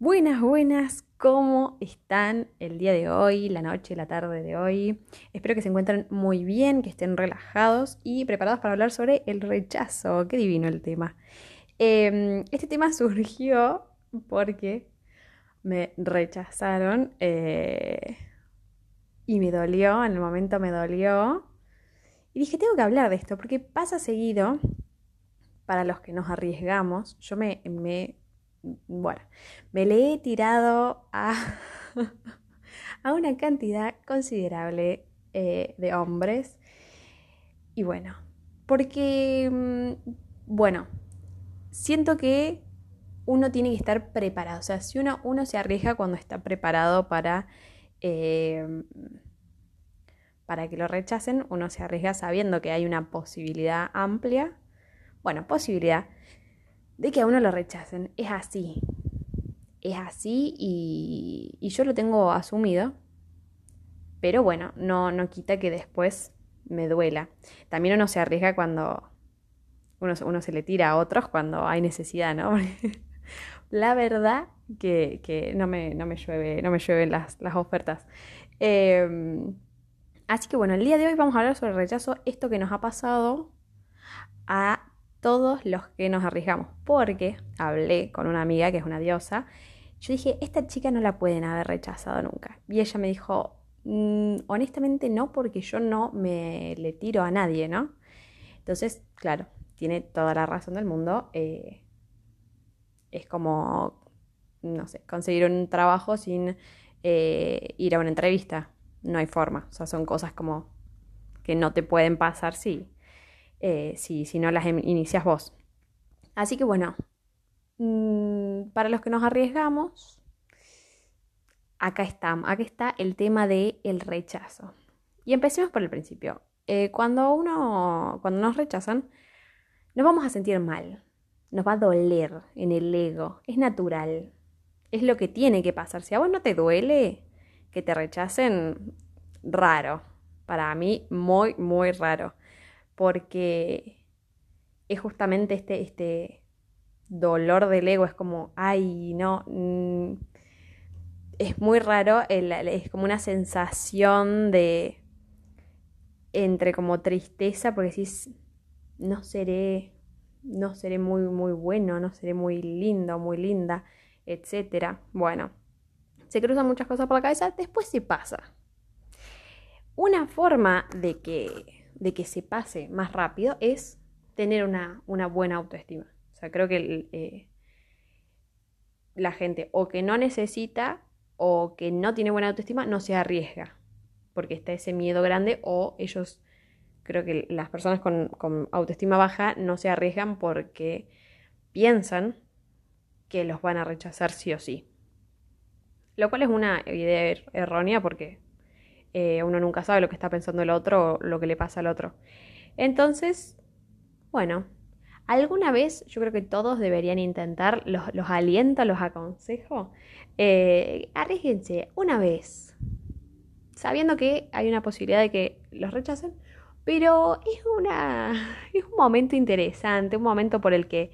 Buenas, buenas, ¿cómo están el día de hoy, la noche, la tarde de hoy? Espero que se encuentren muy bien, que estén relajados y preparados para hablar sobre el rechazo. Qué divino el tema. Em, este tema surgió porque me rechazaron eh, y me dolió, en el momento me dolió. Y dije, tengo que hablar de esto porque pasa seguido para los que nos arriesgamos. Yo me, me bueno, me le he tirado a, a una cantidad considerable eh, de hombres. Y bueno, porque, mm, bueno, siento que uno tiene que estar preparado. O sea, si uno, uno se arriesga cuando está preparado para, eh, para que lo rechacen, uno se arriesga sabiendo que hay una posibilidad amplia. Bueno, posibilidad de que a uno lo rechacen. Es así. Es así y, yo lo tengo asumido. Pero bueno, no, no quita que después me duela. También uno se arriesga cuando uno, uno se le tira a otros cuando hay necesidad, ¿no? La verdad que, no, me, no, me, llueve, no me llueven las, las ofertas. Em, así que bueno, el día de hoy vamos a hablar sobre el rechazo, esto que nos ha pasado a todos los que nos arriesgamos, porque hablé con una amiga que es una diosa, yo dije, esta chica no la pueden haber rechazado nunca. Y ella me dijo, mm, honestamente no, porque yo no me le tiro a nadie, ¿no? Entonces, claro, tiene toda la razón del mundo. Eh, es como, no sé, conseguir un trabajo sin eh, ir a una entrevista. No hay forma. O sea, son cosas como que no te pueden pasar, sí. Eh, si, no las em, inicias vos. Así que bueno, mm, para los que nos arriesgamos, acá está, acá está el tema del el rechazo. Y empecemos por el principio. Eh, cuando uno, cuando nos rechazan, nos vamos a sentir mal, nos va a doler en el ego, es natural, es lo que tiene que pasar. Si a vos no te duele que te rechacen, raro, para mí muy, muy raro porque es justamente este, este dolor del ego, es como, ay, no, mm, es muy raro, es como una sensación de, entre como tristeza, porque decís, no seré, no seré muy, muy bueno, no seré muy lindo, muy linda, etc. Bueno, se cruzan muchas cosas por la cabeza, después se pasa. Una forma de que de que se pase más rápido es tener una, buena autoestima. O sea, creo que eh, la gente o que no necesita o que no tiene buena autoestima no se arriesga, porque está ese miedo grande o ellos, creo que las personas con, con autoestima baja no se arriesgan porque piensan que los van a rechazar sí o sí. Lo cual es una idea er-, errónea porque eh, uno nunca sabe lo que está pensando el otro o lo que le pasa al otro. Entonces, bueno, alguna vez yo creo que todos deberían intentar, los, aliento, los aconsejo, eh, arriesguense una vez, sabiendo que hay una posibilidad de que los rechacen, pero es, una, es un momento interesante, un momento por el que,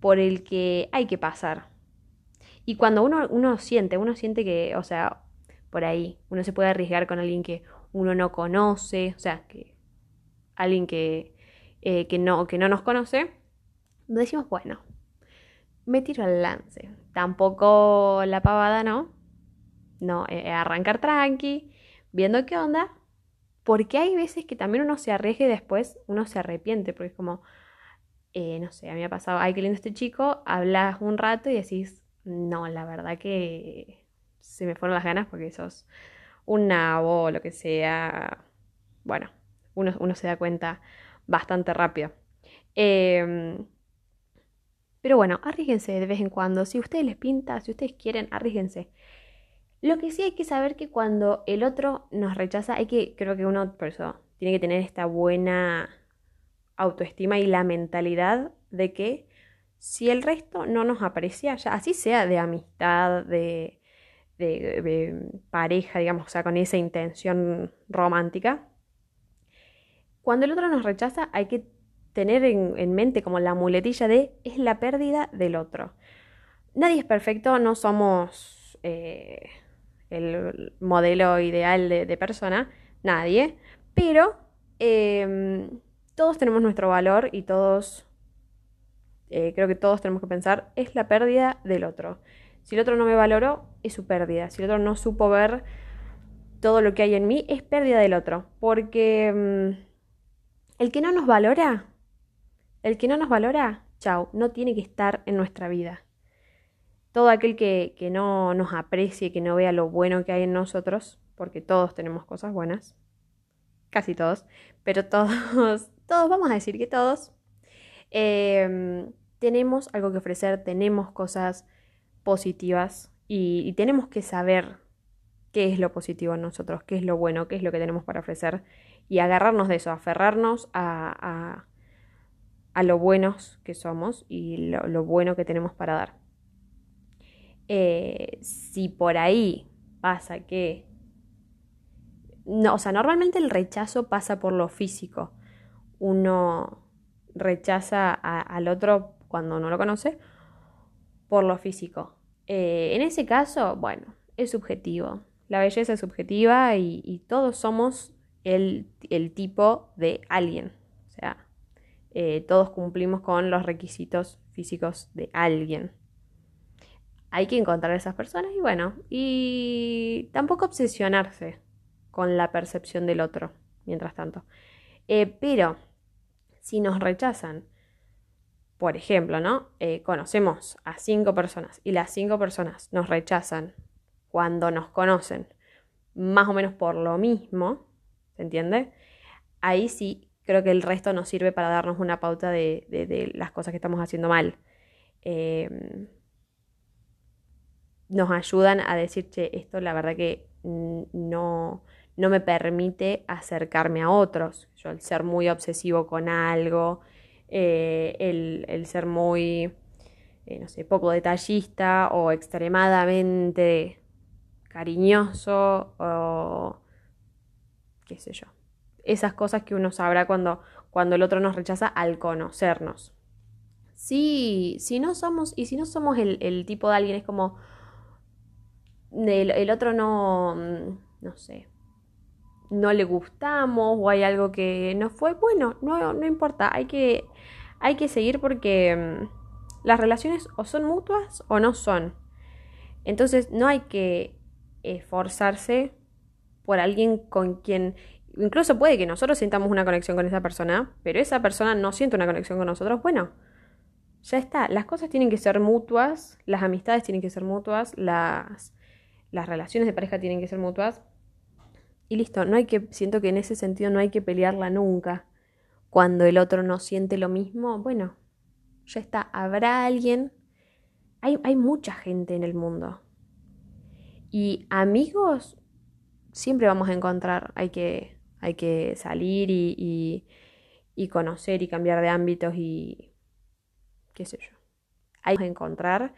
por el que hay que pasar. Y cuando uno, uno siente, uno siente que, o sea, por ahí. Uno se puede arriesgar con alguien que uno no conoce, o sea, que alguien que, eh, que, no, que no nos conoce. Decimos, bueno, me tiro al lance. Tampoco la pavada, ¿no? No, eh, arrancar tranqui, viendo qué onda. Porque hay veces que también uno se arriesga y después uno se arrepiente, porque es como, eh, no sé, a mí me ha pasado, ay, qué lindo este chico, hablas un rato y decís, no, la verdad que se me fueron las ganas porque sos un nabo o lo que sea. Bueno, uno, se da cuenta bastante rápido. Em, pero bueno, arriesguense de vez en cuando. Si ustedes les pinta, si ustedes quieren, arriesguense. Lo que sí hay que saber que cuando el otro nos rechaza, hay que, creo que uno, por eso, tiene que tener esta buena autoestima y la mentalidad de que si el resto no nos aprecia, ya así sea de amistad, de, de, pareja, digamos, o sea, con esa intención romántica. Cuando el otro nos rechaza, hay que tener en, mente como la muletilla de es la pérdida del otro. nadie es perfecto, no somos eh, el modelo ideal de, persona, nadie, pero em, todos tenemos nuestro valor y todos, eh, creo que todos tenemos que pensar, es la pérdida del otro. Si el otro no me valoró, es su pérdida. Si el otro no supo ver todo lo que hay en mí, es pérdida del otro. Porque em, el que no nos valora, el que no nos valora, chao, no tiene que estar en nuestra vida. Todo aquel que, que no nos aprecie, que no vea lo bueno que hay en nosotros, porque todos tenemos cosas buenas, casi todos, pero todos, todos, vamos a decir que todos, em, tenemos algo que ofrecer, tenemos cosas positivas y, tenemos que saber qué es lo positivo en nosotros, qué es lo bueno, qué es lo que tenemos para ofrecer y agarrarnos de eso, aferrarnos a, a lo buenos que somos y lo, bueno que tenemos para dar. Eh, si por ahí pasa que... No, o sea, normalmente el rechazo pasa por lo físico. Uno rechaza al otro cuando no lo conoce por lo físico. Eh, en ese caso, bueno, es subjetivo. La belleza es subjetiva y, todos somos el, el tipo de alguien. O sea, eh, todos cumplimos con los requisitos físicos de alguien. Hay que encontrar a esas personas y bueno, y tampoco obsesionarse con la percepción del otro, mientras tanto. Eh, pero si nos rechazan, por ejemplo, ¿no? Eh, conocemos a cinco personas y las cinco personas nos rechazan cuando nos conocen más o menos por lo mismo, ¿se entiende? Ahí sí creo que el resto nos sirve para darnos una pauta de, las cosas que estamos haciendo mal. Em, nos ayudan a decir, che, esto la verdad que no, no me permite acercarme a otros. Yo el ser muy obsesivo con algo, eh, el, ser muy, eh, no sé, poco detallista o extremadamente cariñoso o qué sé yo esas cosas que uno sabrá cuando, cuando el otro nos rechaza al conocernos. Sí, si no somos, y si no somos el, tipo de alguien, es como el, otro no, mm, no sé, no le gustamos o hay algo que no fue, bueno, no, no importa, hay que, hay que seguir porque mm, las relaciones o son mutuas o no son. Entonces no hay que esforzarse por alguien con quien incluso puede que nosotros sintamos una conexión con esa persona, pero esa persona no siente una conexión con nosotros, bueno, ya está. Las cosas tienen que ser mutuas, las amistades tienen que ser mutuas, las, las relaciones de pareja tienen que ser mutuas. Y listo, no hay que, siento que en ese sentido no hay que pelearla nunca. Cuando el otro no siente lo mismo, bueno, ya está. Habrá alguien. Hay, hay mucha gente en el mundo. Y amigos siempre vamos a encontrar. Hay que, hay que salir y, conocer y cambiar de ámbitos y qué sé yo. Hay que encontrar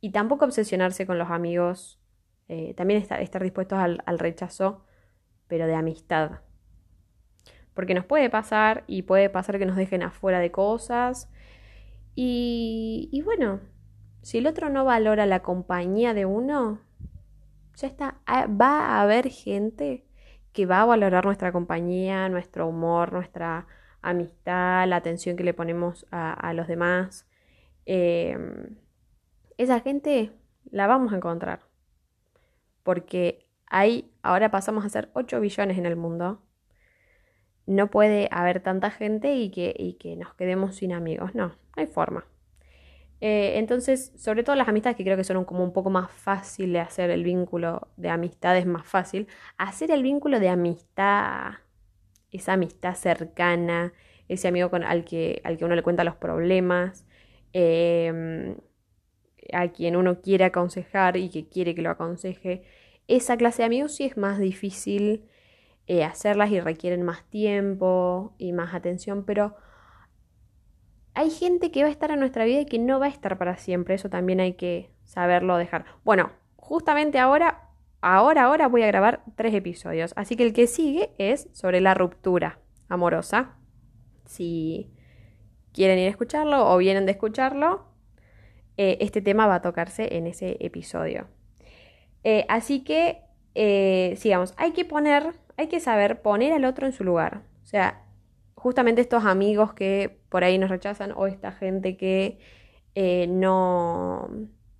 y tampoco obsesionarse con los amigos. Eh, también estar, estar dispuestos al, rechazo, pero de amistad. Porque nos puede pasar y puede pasar que nos dejen afuera de cosas. Y, y bueno, si el otro no valora la compañía de uno, ya está. Ah, va a haber gente que va a valorar nuestra compañía, nuestro humor, nuestra amistad, la atención que le ponemos a, los demás. Em, esa gente la vamos a encontrar. Porque hay, ahora pasamos a ser 8 billones en el mundo. No puede haber tanta gente y que, y que nos quedemos sin amigos. No, no hay forma. Eh, entonces, sobre todo las amistades que creo que son como un poco más fácil de hacer el vínculo de amistad es más fácil. Hacer el vínculo de amistad, esa amistad cercana, ese amigo con, al, que, al que uno le cuenta los problemas, em, a quien uno quiere aconsejar y que quiere que lo aconseje. Esa clase de amigos sí es más difícil eh, hacerlas y requieren más tiempo y más atención, pero hay gente que va a estar en nuestra vida y que no va a estar para siempre. Eso también hay que saberlo dejar. Bueno, justamente ahora, ahora, ahora voy a grabar tres episodios. Así que el que sigue es sobre la ruptura amorosa. Si quieren ir a escucharlo o vienen de escucharlo, eh, este tema va a tocarse en ese episodio. Eh, así que, eh, sigamos, hay que poner, hay que saber poner al otro en su lugar. O sea, justamente estos amigos que por ahí nos rechazan o esta gente que no,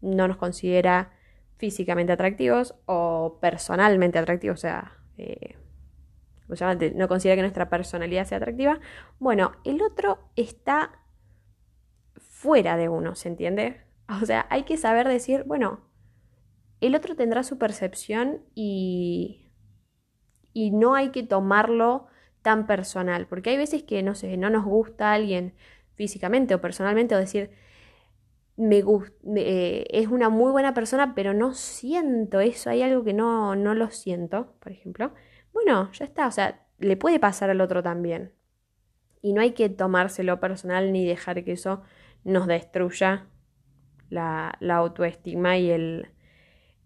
no nos considera físicamente atractivos o personalmente atractivos, o sea, no considera que nuestra personalidad sea atractiva, bueno, el otro está fuera de uno, ¿se entiende? O sea, hay que saber decir, bueno, el otro tendrá su percepción y, y no hay que tomarlo tan personal, porque hay veces que, no sé, no nos gusta alguien físicamente o personalmente o decir, me gusta, eh, es una muy buena persona, pero no siento eso, hay algo que no, no lo siento, por ejemplo. Bueno, ya está, o sea, le puede pasar al otro también. Y no hay que tomárselo personal ni dejar que eso nos destruya la, autoestima y el,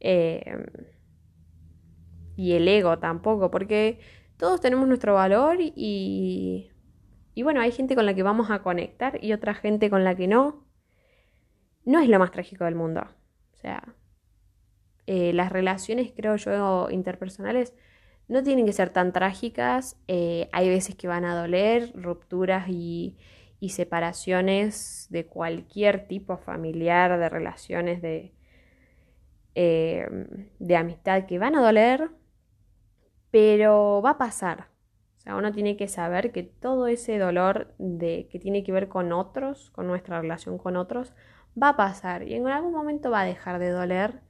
eh, y el ego tampoco, porque todos tenemos nuestro valor y, y bueno, hay gente con la que vamos a conectar y otra gente con la que no. No es lo más trágico del mundo. O sea, eh, las relaciones, creo yo, interpersonales no tienen que ser tan trágicas. Eh, hay veces que van a doler, rupturas y, y separaciones de cualquier tipo familiar, de relaciones de, eh, de amistad que van a doler, pero va a pasar. O sea, uno tiene que saber que todo ese dolor de, que tiene que ver con otros, con nuestra relación con otros, va a pasar y en algún momento va a dejar de doler.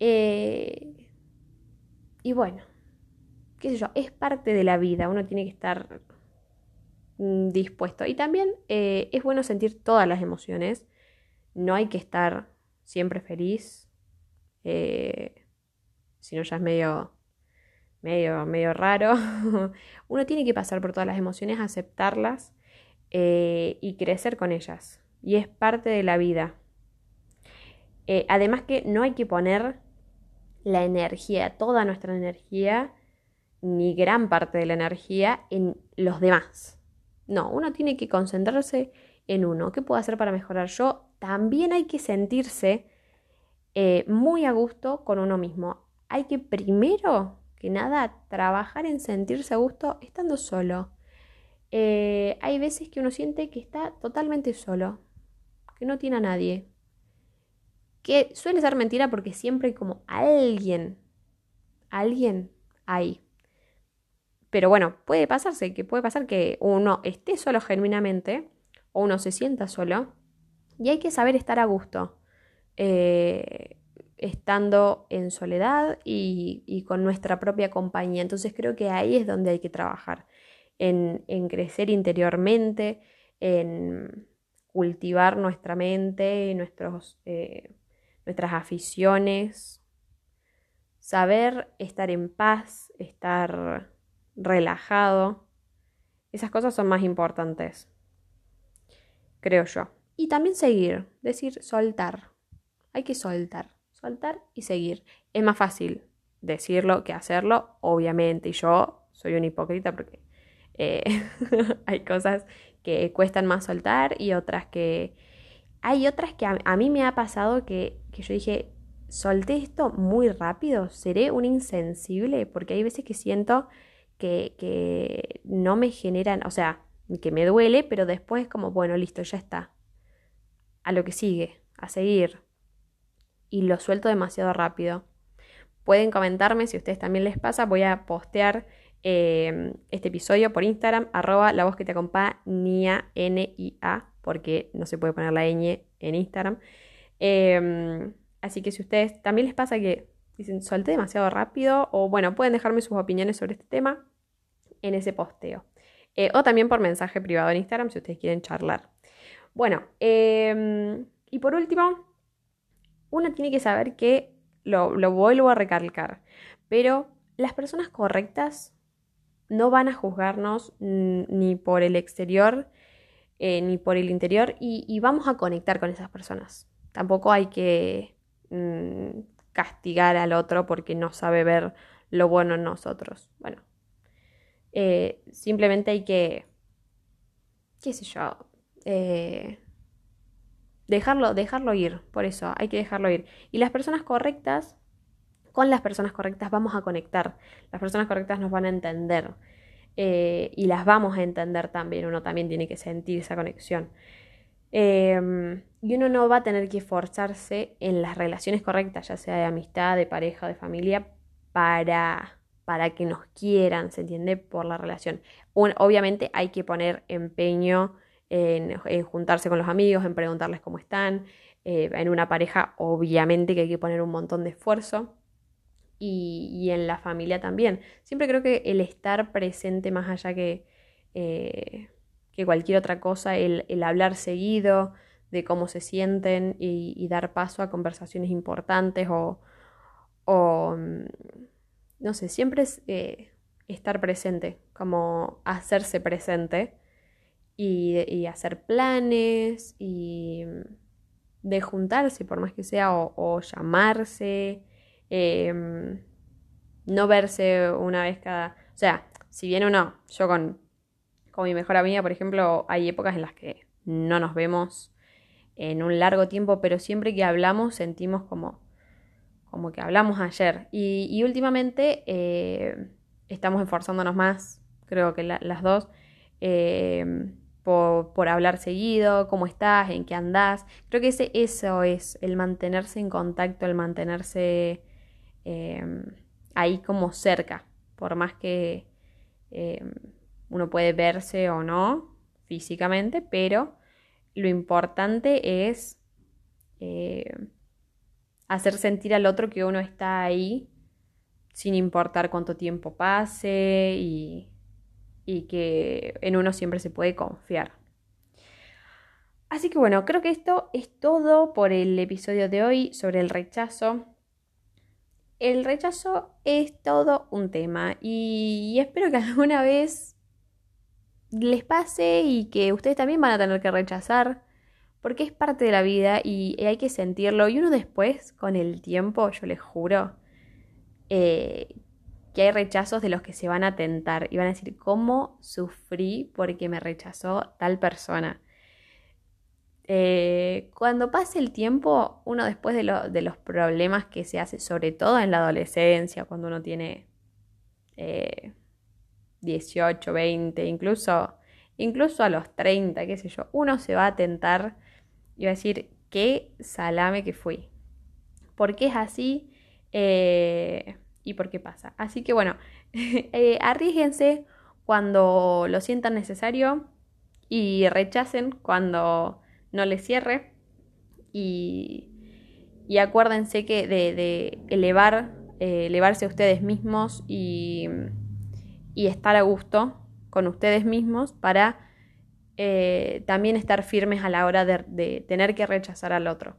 Eh, y bueno, qué sé yo, es parte de la vida, uno tiene que estar Mm, dispuesto. Y también eh, es bueno sentir todas las emociones. No hay que estar siempre feliz. Eh, si no, ya es medio, medio, medio raro. Uno tiene que pasar por todas las emociones, aceptarlas eh, y crecer con ellas. Y es parte de la vida. además que no hay que poner la energía, toda nuestra energía, ni gran parte de la energía en los demás. No, uno tiene que concentrarse en uno. ¿Qué puedo hacer para mejorar yo? También hay que sentirse eh, muy a gusto con uno mismo. Hay que primero que nada trabajar en sentirse a gusto estando solo. Eh, hay veces que uno siente que está totalmente solo, que no tiene a nadie. Que suele ser mentira porque siempre hay como alguien, alguien ahí. Pero bueno, puede pasarse, que puede pasar que uno esté solo genuinamente o uno se sienta solo y hay que saber estar a gusto, eh, estando en soledad y, con nuestra propia compañía. Entonces creo que ahí es donde hay que trabajar, en, crecer interiormente, en cultivar nuestra mente, nuestros, eh, nuestras aficiones, saber estar en paz, estar relajado. Esas cosas son más importantes, creo yo. Y también seguir, decir soltar. Hay que soltar, soltar y seguir. Es más fácil decirlo que hacerlo, obviamente. Y yo soy una hipócrita porque eh, hay cosas que cuestan más soltar y otras que... Hay otras que a, mí me ha pasado que, que yo dije, solté esto muy rápido, seré un insensible, porque hay veces que siento que, no me generan, o sea, que me duele, pero después como, bueno, listo, ya está. A lo que sigue, a seguir. Y lo suelto demasiado rápido. Pueden comentarme si a ustedes también les pasa. Voy a postear eh, este episodio por Instagram, arroba la voz que te acompaña, N-I-A, porque no se puede poner la ñ en Instagram. Em, así que si a ustedes también les pasa que dicen, solté demasiado rápido, o bueno, pueden dejarme sus opiniones sobre este tema en ese posteo. Eh, o también por mensaje privado en Instagram si ustedes quieren charlar. Bueno, em, y por último, uno tiene que saber que, lo, vuelvo a recalcar, pero las personas correctas no van a juzgarnos ni por el exterior eh, ni por el interior y, vamos a conectar con esas personas. Tampoco hay que mm, castigar al otro porque no sabe ver lo bueno en nosotros. Bueno, eh, simplemente hay que, qué sé yo, eh, dejarlo, dejarlo ir, por eso hay que dejarlo ir. Y las personas correctas, con las personas correctas vamos a conectar, las personas correctas nos van a entender eh, y las vamos a entender también, uno también tiene que sentir esa conexión. Em, y uno no va a tener que esforzarse en las relaciones correctas, ya sea de amistad, de pareja, de familia, para, para que nos quieran, ¿se entiende? Por la relación. obviamente hay que poner empeño en, juntarse con los amigos, en preguntarles cómo están. Eh, en una pareja, obviamente que hay que poner un montón de esfuerzo. Y, en la familia también. Siempre creo que el estar presente más allá que, eh, que cualquier otra cosa, el, hablar seguido de cómo se sienten y, dar paso a conversaciones importantes o, mm, no sé, siempre es eh, estar presente, como hacerse presente y, hacer planes y de juntarse, por más que sea, o, llamarse, em, no verse una vez cada... O sea, si bien uno, yo con, con mi mejor amiga, por ejemplo, hay épocas en las que no nos vemos en un largo tiempo, pero siempre que hablamos sentimos como, como que hablamos ayer. Y, últimamente eh, estamos esforzándonos más, creo que las dos, eh, por, hablar seguido, cómo estás, en qué andás. Creo que ese, eso es el mantenerse en contacto, el mantenerse em, ahí como cerca, por más que em, uno puede verse o no físicamente, pero lo importante es eh, hacer sentir al otro que uno está ahí sin importar cuánto tiempo pase y, y que en uno siempre se puede confiar. Así que bueno, creo que esto es todo por el episodio de hoy sobre el rechazo. El rechazo es todo un tema y espero que alguna vez les pase y que ustedes también van a tener que rechazar porque es parte de la vida y hay que sentirlo y uno después, con el tiempo, yo les juro, eh, que hay rechazos de los que se van a tentar y van a decir, ¿cómo sufrí porque me rechazó tal persona? Eh, cuando pase el tiempo, uno después de, los problemas que se hace, sobre todo en la adolescencia, cuando uno tiene 18, eh, 20, incluso, incluso a los 30, qué sé yo, uno se va a tentar y va a decir, qué salame que fui. ¿Por qué es así? Eh, y por qué pasa. Así que bueno, eh, arriesguense cuando lo sientan necesario y rechacen cuando no les cierre. Y, y acuérdense que de, elevar, eh, elevarse a ustedes mismos y, y, estar a gusto con ustedes mismos para eh, también estar firmes a la hora de tener que rechazar al otro.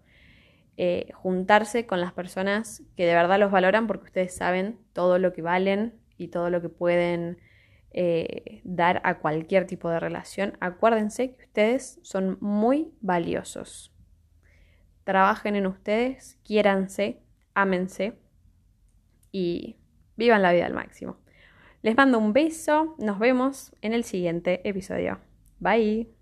Eh, juntarse con las personas que de verdad los valoran porque ustedes saben todo lo que valen y todo lo que pueden eh, dar a cualquier tipo de relación. Acuérdense que ustedes son muy valiosos. Trabajen en ustedes, quiéranse, ámense y vivan la vida al máximo. Les mando un beso, nos vemos en el siguiente episodio. Bye.